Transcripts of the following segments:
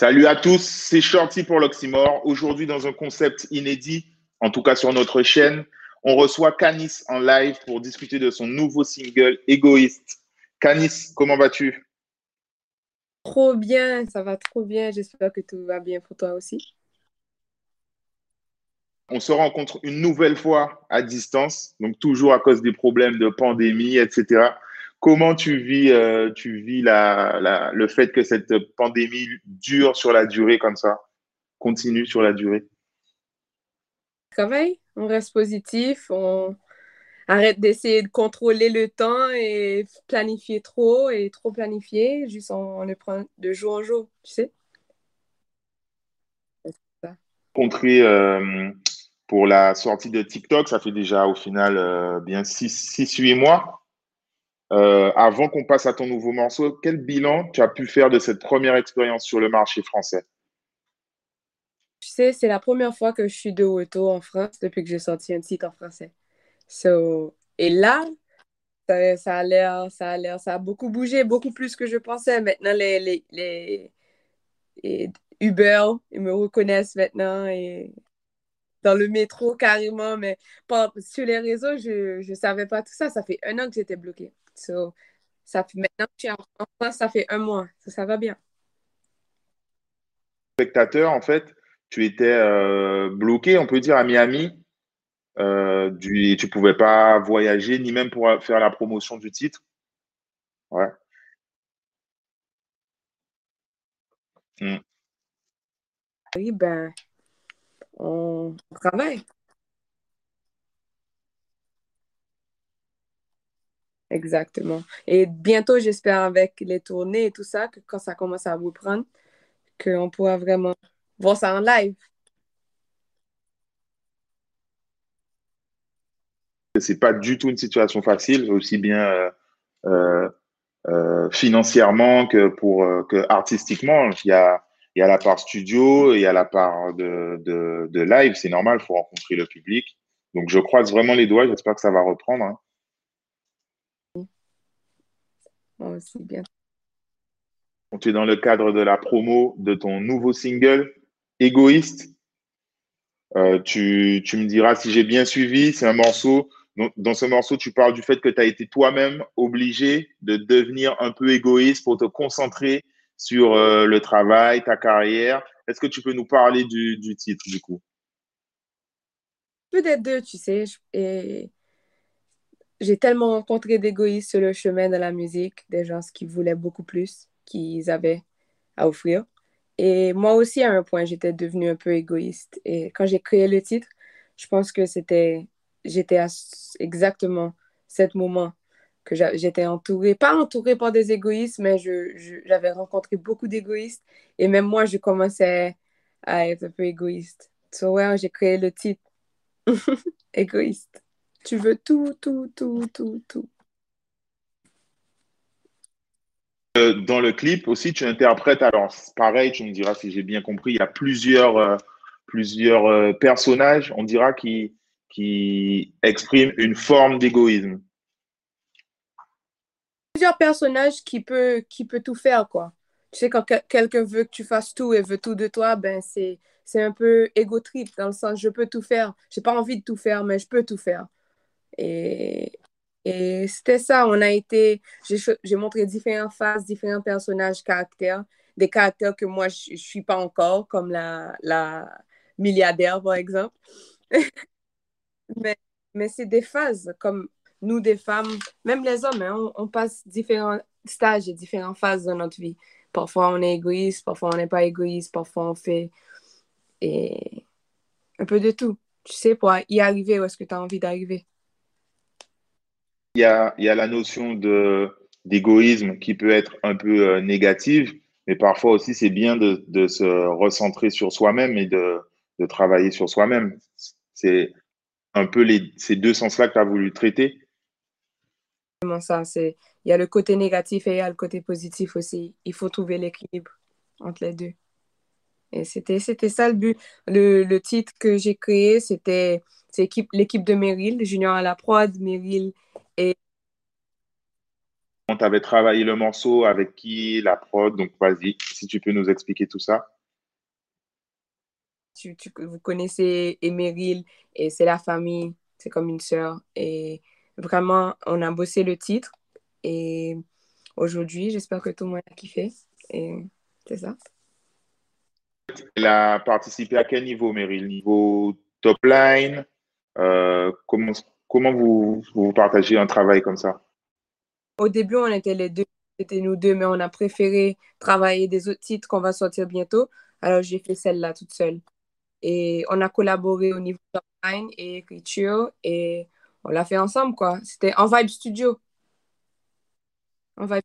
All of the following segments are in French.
Salut à tous, c'est Shorty pour l'Oxymore. Aujourd'hui, dans un concept inédit, en tout cas sur notre chaîne, on reçoit Canis en live pour discuter de son nouveau single Égoïste. Canis, comment vas-tu? Trop bien, ça va trop bien. J'espère que tout va bien pour toi aussi. On se rencontre une nouvelle fois à distance, donc toujours à cause des problèmes de pandémie, etc. Comment tu vis, euh, tu vis la, la, le fait que cette pandémie dure sur la durée comme ça, continue sur la durée? Travail, on reste positif, on arrête d'essayer de contrôler le temps et planifier trop et trop planifier, juste on, le prend de jour en jour, tu sais. Rencontré euh, pour la sortie de TikTok, ça fait déjà au final euh, bien 6-8 mois. Euh, avant qu'on passe à ton nouveau morceau, quel bilan tu as pu faire de cette première expérience sur le marché français? Tu sais, c'est la première fois que je suis de retour en France depuis que j'ai sorti un titre en français. So, et là, ça, a l'air, ça a l'air, ça a beaucoup bougé, beaucoup plus que je pensais. Maintenant, les, les, les, Uber, ils me reconnaissent maintenant et dans le métro carrément, mais sur les réseaux, je ne savais pas tout ça. Ça fait un an que j'étais bloquée. So, ça fait, maintenant que en France, ça fait un mois. Ça, ça va bien. Spectateur, en fait, tu étais euh, bloqué, on peut dire, à Miami. Euh, du, tu ne pouvais pas voyager, ni même pour faire la promotion du titre. Ouais. Hmm. Oui, ben, on travaille. Exactement. Et bientôt, j'espère avec les tournées et tout ça, que quand ça commence à vous prendre, qu'on pourra vraiment voir ça en live. C'est pas du tout une situation facile, aussi bien euh, euh, euh, financièrement que pour que artistiquement. Il y a, il y a la part studio il y a la part de, de, de live. C'est normal, il faut rencontrer le public. Donc je croise vraiment les doigts. J'espère que ça va reprendre. Hein. Aussi bien. Tu es dans le cadre de la promo de ton nouveau single, Égoïste. Euh, tu, tu, me diras si j'ai bien suivi, c'est un morceau. Dans, dans, ce morceau, tu parles du fait que tu as été toi-même obligé de devenir un peu égoïste pour te concentrer sur euh, le travail, ta carrière. Est-ce que tu peux nous parler du, du titre, du coup? Peut-être deux, tu sais. Et j'ai tellement rencontré d'égoïstes sur le chemin de la musique, des gens qui voulaient beaucoup plus qu'ils avaient à offrir. Et moi aussi, à un point, j'étais devenue un peu égoïste. Et quand j'ai créé le titre, je pense que c'était, j'étais à exactement cet moment que j'étais entourée, pas entourée par des égoïstes, mais j'avais rencontré beaucoup d'égoïstes. Et même moi, je commençais à être un peu égoïste. So, ouais, j'ai créé le titre égoïste. Tu veux tout, tout, tout, tout, tout. Euh, dans le clip aussi, tu interprètes, alors pareil, tu me diras si j'ai bien compris, il y a plusieurs, euh, plusieurs euh, personnages, on dira, qui, qui expriment une forme d'égoïsme. Plusieurs personnages qui peuvent qui peut tout faire, quoi. Tu sais, quand quelqu'un veut que tu fasses tout et veut tout de toi, ben c'est un peu égo trip, dans le sens je peux tout faire. J'ai pas envie de tout faire, mais je peux tout faire. Et, c'était ça, on a été, j'ai montré différentes phases, différents personnages, caractères, des caractères que moi, je ne suis pas encore, comme la, la milliardaire, par exemple. mais mais c'est des phases, comme nous, des femmes, même les hommes, hein, on, on, passe différents stages et différentes phases dans notre vie. Parfois, on est égoïste, parfois, on n'est pas égoïste, parfois, on fait et un peu de tout. Tu sais, pour y arriver où est-ce que tu as envie d'arriver? Il y a, y a la notion de, d'égoïsme qui peut être un peu euh, négative, mais parfois aussi c'est bien de, de, se recentrer sur soi-même et de, de travailler sur soi-même. C'est un peu les, ces deux sens-là que tu as voulu traiter. Ça, c'est, il y a le côté négatif et il y a le côté positif aussi. Il faut trouver l'équilibre entre les deux. Et c'était, c'était ça le but. Le, le titre que j'ai créé, c'était c'est l'équipe de Meryl, Junior à la prod, Meryl tu avais travaillé le morceau, avec qui, la prod. Donc, vas-y, si tu peux nous expliquer tout ça. Tu, vous connaissez Emeril et c'est la famille, c'est comme une sœur. Et vraiment, on a bossé le titre. Et aujourd'hui, j'espère que tout le monde a kiffé. Et c'est ça. Elle a participé à quel niveau, Meryl Niveau top line euh, Comment, comment vous, vous partagez un travail comme ça? Au début, on était les deux, c'était nous deux, mais on a préféré travailler des autres titres qu'on va sortir bientôt. Alors, j'ai fait celle-là toute seule. Et on a collaboré au niveau top line et écriture et on l'a fait ensemble, quoi. C'était en Vibe Studio. En Vibe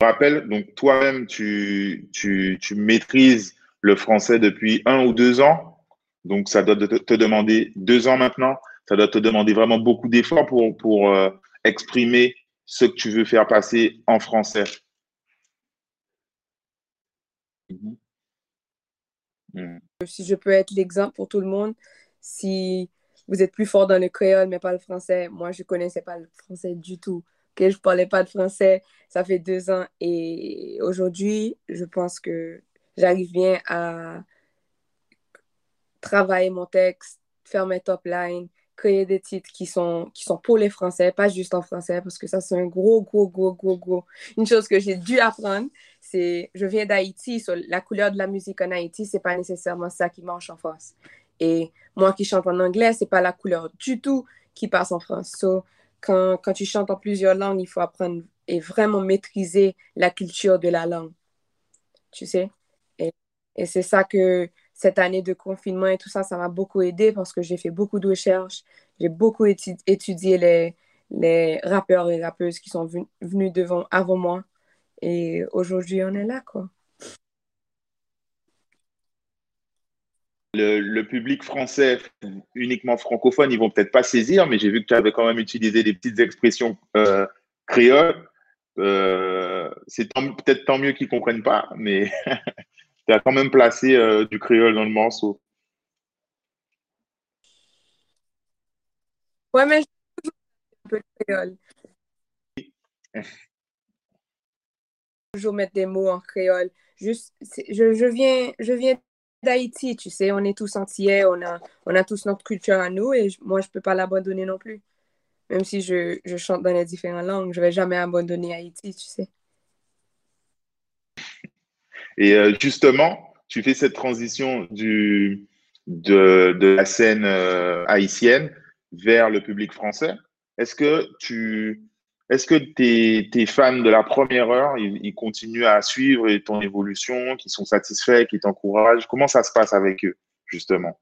rappelle, donc toi-même, tu, tu, maîtrises le français depuis un ou deux ans. Donc, ça doit te, demander deux ans maintenant. Ça doit te demander vraiment beaucoup d'efforts pour, pour euh, exprimer ce que tu veux faire passer en français. Mhm. Mhm. Si je peux être l'exemple pour tout le monde, si vous êtes plus fort dans le créole mais pas le français, moi je connaissais pas le français du tout que je parlais pas de français. Ça fait deux ans et aujourd'hui, je pense que j'arrive bien à travailler mon texte, faire mes top lines, créer des titres qui sont, qui sont pour les Français, pas juste en français, parce que ça, c'est un gros, gros, gros, gros, gros. Une chose que j'ai dû apprendre, c'est, je viens d'Haïti, la couleur de la musique en Haïti, c'est pas nécessairement ça qui marche en France. Et moi qui chante en anglais, c'est pas la couleur du tout qui passe en France. So, quand, quand tu chantes en plusieurs langues, il faut apprendre et vraiment maîtriser la culture de la langue. Tu sais? Et, et c'est ça que cette année de confinement et tout ça, ça m'a beaucoup aidé parce que j'ai fait beaucoup de recherches. J'ai beaucoup étudié les, les rappeurs et rappeuses qui sont venus devant, avant moi. Et aujourd'hui, on est là, quoi. le, public français uniquement francophone, ils vont peut-être pas saisir, mais j'ai vu que tu avais quand même utilisé des petites expressions euh, créoles. Euh, c'est peut-être tant mieux qu'ils comprennent pas, mais tu as quand même placé euh, du créole dans le morceau. Ouais, mais je un peu le créole. toujours mettre des mots en créole. Juste, je, je, viens, je viens d'Haïti, tu sais, on est tous entiers, on a, on a tous notre culture à nous et moi, je ne peux pas l'abandonner non plus. Même si je, chante dans les différentes langues, je ne vais jamais abandonner Haïti, tu sais. Et euh, justement, tu fais cette transition de, la scène euh, haïtienne vers le public français. Est-ce que tu, est-ce que tes, fans de la première heure, ils, continuent à suivre ton évolution, qui sont satisfaits, qui t'encouragent? Comment ça se passe avec eux, justement?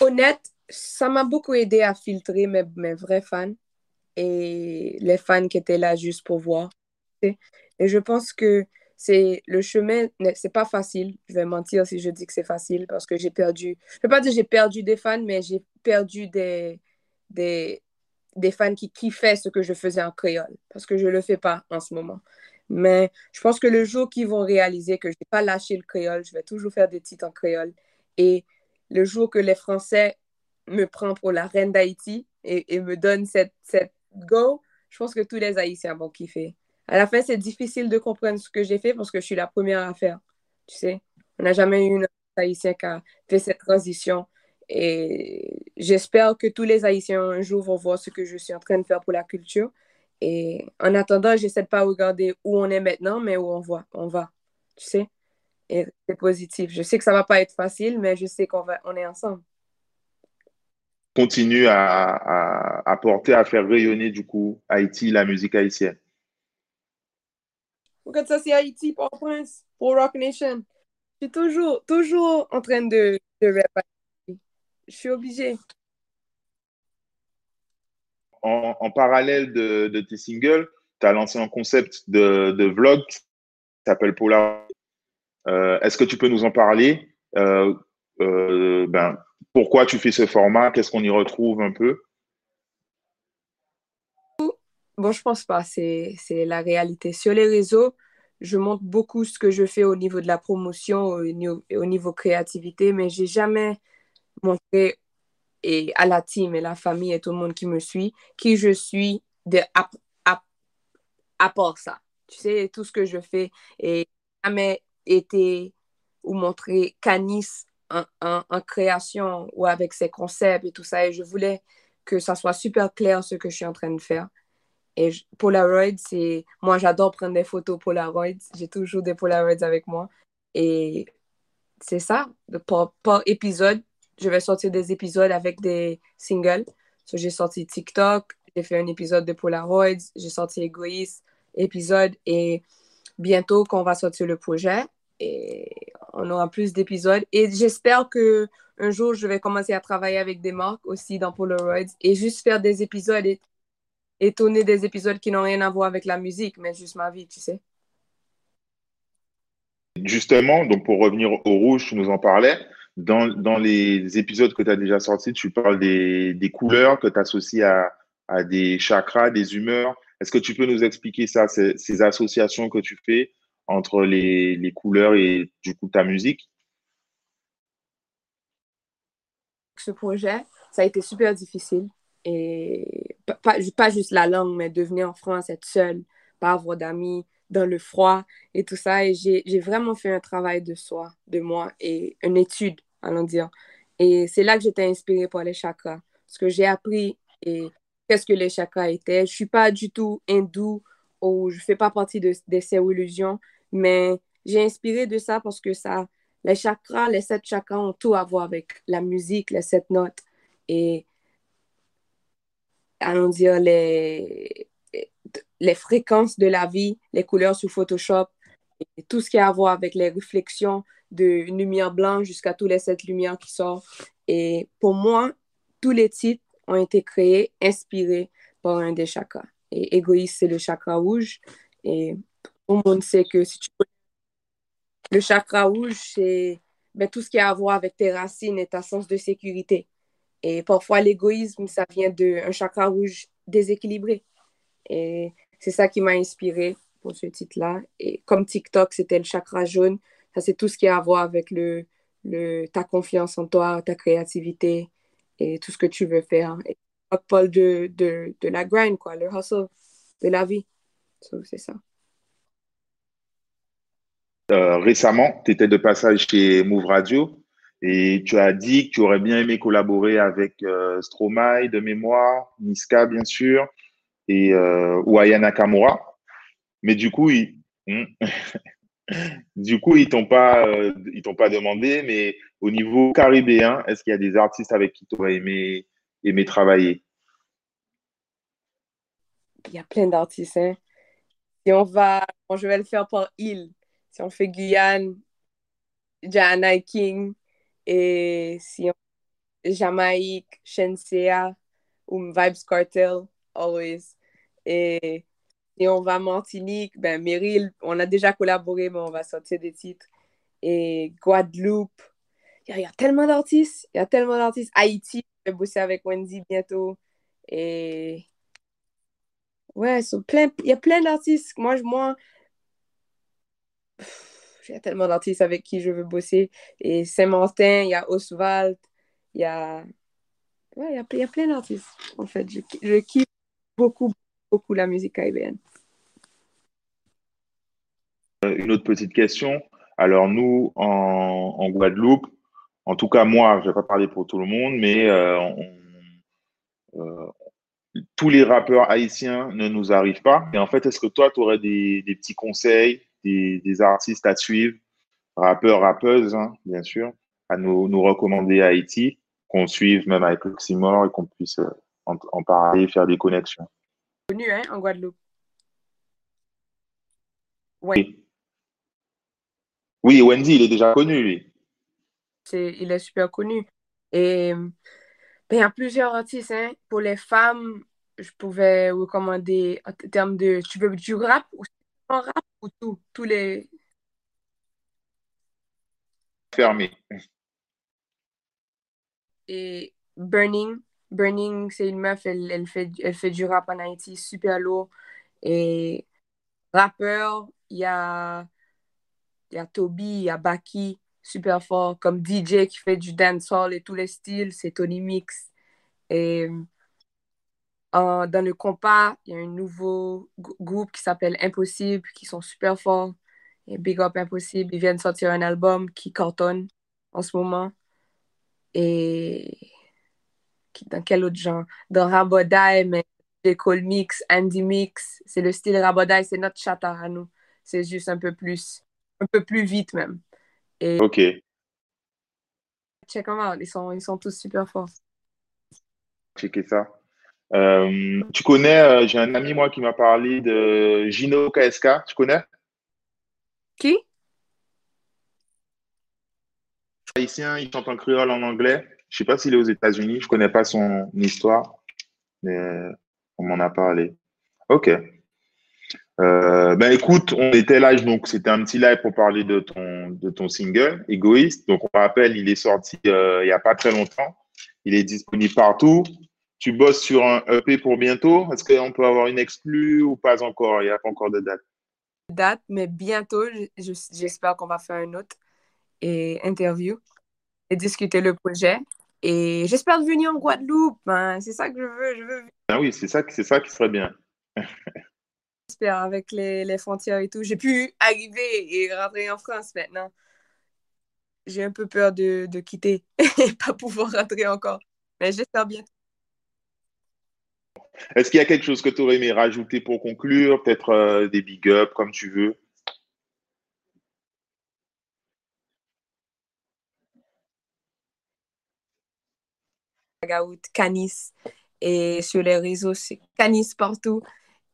Honnête, ça m'a beaucoup aidé à filtrer mes, vrais fans et les fans qui étaient là juste pour voir. Et je pense que c'est le chemin, c'est pas facile. Je vais mentir si je dis que c'est facile parce que j'ai perdu, je peux pas dire j'ai perdu des fans, mais j'ai perdu des, des, fans qui kiffaient ce que je faisais en créole, parce que je le fais pas en ce moment. Mais je pense que le jour qu'ils vont réaliser que je n'ai pas lâché le créole, je vais toujours faire des titres en créole. Et le jour que les Français me prennent pour la reine d'Haïti et, me donnent cette, cette go, je pense que tous les Haïtiens vont kiffer. À la fin, c'est difficile de comprendre ce que j'ai fait parce que je suis la première à faire. Tu sais, on n'a jamais eu un Haïtien qui a fait cette transition et j'espère que tous les Haïtiens un jour vont voir ce que je suis en train de faire pour la culture. Et en attendant, j'essaie de pas regarder où on est maintenant, mais où on va. On va, tu sais. Et c'est positif. Je sais que ça va pas être facile, mais je sais qu'on va, est ensemble. Continue à, à, porter, à faire rayonner du coup Haïti, la musique haïtienne. Regarde ça, c'est Haïti, Port-au-Prince, pour Rock Nation? Je suis toujours, toujours en train de, de je suis obligée. En, parallèle de, tes singles, tu as lancé un concept de, vlog qui s'appelle Polar. Euh, est-ce que tu peux nous en parler? Euh, euh, ben, Pourquoi tu fais ce format? Qu'est-ce qu'on y retrouve un peu? Bon, je pense pas. C'est la réalité. Sur les réseaux, je montre beaucoup ce que je fais au niveau de la promotion, au, au niveau créativité, mais j'ai jamais montrer et à la team et la famille et tout le monde qui me suit qui je suis à part ça. Tu sais, tout ce que je fais et jamais été ou montré Canis en, création ou avec ses concepts et tout ça. Et je voulais que ça soit super clair ce que je suis en train de faire. Et Polaroid, c'est. Moi, j'adore prendre des photos Polaroid. J'ai toujours des Polaroids avec moi. Et c'est ça. Par, par, épisode, je vais sortir des épisodes avec des singles. J'ai sorti TikTok, j'ai fait un épisode de Polaroid, j'ai sorti Égoïste, épisode. Et bientôt, qu'on va sortir le projet, et on aura plus d'épisodes. Et j'espère que un jour, je vais commencer à travailler avec des marques aussi dans Polaroids et juste faire des épisodes et tourner des épisodes qui n'ont rien à voir avec la musique, mais juste ma vie, tu sais. Justement, donc pour revenir au rouge, tu nous en parlais. Dans, dans les épisodes que tu as déjà sortis, tu parles des, des couleurs que tu associes à, à, des chakras, des humeurs. Est-ce que tu peux nous expliquer ça, ces, ces associations que tu fais entre les, les, couleurs et du coup ta musique? Ce projet, ça a été super difficile. Et pas, pas, juste la langue, mais de venir en France, être seule, pas avoir d'amis, dans le froid et tout ça. Et j'ai vraiment fait un travail de soi, de moi, et une étude, allons dire. Et c'est là que j'étais inspirée par les chakras. Parce que j'ai appris et qu'est-ce que les chakras étaient. Je suis pas du tout hindou ou je fais pas partie de, de ces religions, mais j'ai inspiré de ça parce que ça, les chakras, les sept chakras ont tout à voir avec la musique, les sept notes. Et allons dire les, les fréquences de la vie, les couleurs sous Photoshop, tout ce qui a à voir avec les réflexions de lumière blanche jusqu'à tous les sept lumières qui sortent. Et pour moi, tous les titres ont été créés, inspirés par un des chakras. Et égoïste, c'est le chakra rouge. Et tout le monde sait que si tu le chakra rouge, c'est ben, tout ce qui a à voir avec tes racines et ta sens de sécurité. Et parfois, l'égoïsme, ça vient d'un chakra rouge déséquilibré. Et c'est ça qui m'a inspiré pour ce titre-là. Et comme TikTok, c'était le chakra jaune, ça c'est tout ce qui a à voir avec le, le, ta confiance en toi, ta créativité et tout ce que tu veux faire. Et Paul de, de, de la grind, quoi, le hustle de la vie. c'est ça. Euh, récemment, tu étais de passage chez Move Radio et tu as dit que tu aurais bien aimé collaborer avec euh, Stromae de mémoire, Niska bien sûr, et euh, ou. Mais du coup, ils, hmm, du coup, ils t'ont pas, euh, ils t'ont pas demandé. Mais au niveau caribéen, est-ce qu'il y a des artistes avec qui tu aurais aimé, aimé travailler? Il y a plein d'artistes. Hein. Si on va, je vais le faire par île. Si on fait Guyane, Jana King, et si on Jamaïque, Shensea ou Vibes Cartel, always. Et si on va à Martinique, ben Meryl, on a déjà collaboré, mais on va sortir des titres. Et Guadeloupe, il y, a tellement d'artistes, il y a tellement d'artistes. Haïti, je vais bosser avec Wendy bientôt. Et ouais, il y a plein d'artistes. Moi, moi, il y a tellement d'artistes avec qui je veux bosser. Et Saint-Martin, il y a Oswald, il y a. Ouais, il y a, plein d'artistes, en fait. Je, je kiffe beaucoup, beaucoup la musique caribéenne. Euh, une autre petite question. Alors, nous, en, Guadeloupe, en tout cas, moi, je ne vais pas parler pour tout le monde, mais euh, euh, tous les rappeurs haïtiens ne nous arrivent pas. Et en fait, est-ce que toi, tu aurais des, petits conseils, des, artistes à suivre, rappeurs, rappeuses, hein, bien sûr, à nous, nous recommander à Haïti, qu'on suive même avec l'Oxymore et qu'on puisse en, parler, faire des connexions. Connu, hein, en Guadeloupe. Oui. Oui, Wendy, il est déjà connu, lui. il est super connu. Et ben, il y a plusieurs artistes. Hein. Pour les femmes, je pouvais recommander en termes de. Tu veux du rap ou rap? Ou tout Tous les. Fermé. Et Burning, Burning, c'est une meuf, elle, fait, elle fait du rap en Haïti, super lourd. Et rappeur, il y a, y a Toby, il y a Baki, super fort. Comme DJ qui fait du dancehall et tous les styles, c'est Tony Mix. Et dans le compas, il y a un nouveau groupe qui s'appelle Impossible, qui sont super forts. Et Big Up Impossible, ils viennent sortir un album qui cartonne en ce moment. Et dans quel autre genre? Dans Rabodai, mais Cole Mix, Andy Mix, c'est le style Rabodai, c'est notre chata à nous. C'est juste un peu plus, un peu plus vite même. Et ok. Check them out, ils sont, ils sont tous super forts. Checker ça. Euh, tu connais, euh, j'ai un ami moi qui m'a parlé de Gino KSK, tu connais? Qui? Haïtien, il chante en créole en anglais. Je sais pas s'il est aux États-Unis, je connais pas son histoire, mais on m'en a parlé. Ok. Euh, ben écoute, on était là, donc c'était un petit live pour parler de ton, de ton single, Égoïste. Donc on rappelle, il est sorti il n'y a pas très longtemps. Il est disponible partout tu bosses sur un EP pour bientôt? Est-ce qu'on peut avoir une exclue ou pas encore? Il n'y a pas encore de date. Date, mais bientôt, j'espère qu'on va faire une autre et interview et discuter le projet. Et j'espère venir en Guadeloupe. Hein. C'est ça que je veux. Je veux... Ah oui, c'est ça, ça qui serait bien. j'espère avec les, les, frontières et tout. J'ai pu arriver et rentrer en France maintenant. J'ai un peu peur de, de quitter et pas pouvoir rentrer encore. Mais j'espère bien. Est-ce qu'il y a quelque chose que tu aurais aimé rajouter pour conclure? Peut-être euh, des big ups, comme tu veux. Canis. Et sur les réseaux, c'est Canis partout.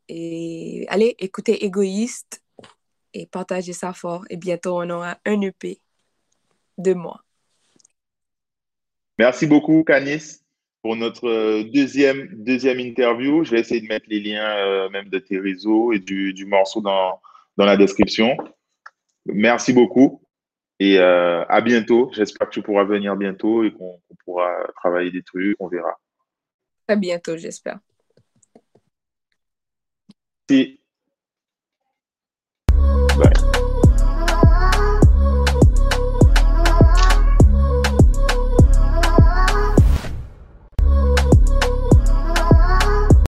Et allez, écoutez Égoïste et partagez ça fort. Et bientôt, on aura un EP de moi. Merci beaucoup, Canis pour notre euh, deuxième, deuxième interview. Je vais essayer de mettre les liens euh, même de tes réseaux et du, du morceau dans, dans, la description. Merci beaucoup et euh, à bientôt. J'espère que tu pourras venir bientôt et qu'on pourra travailler des trucs. On verra. À bientôt, j'espère. Merci. Bye.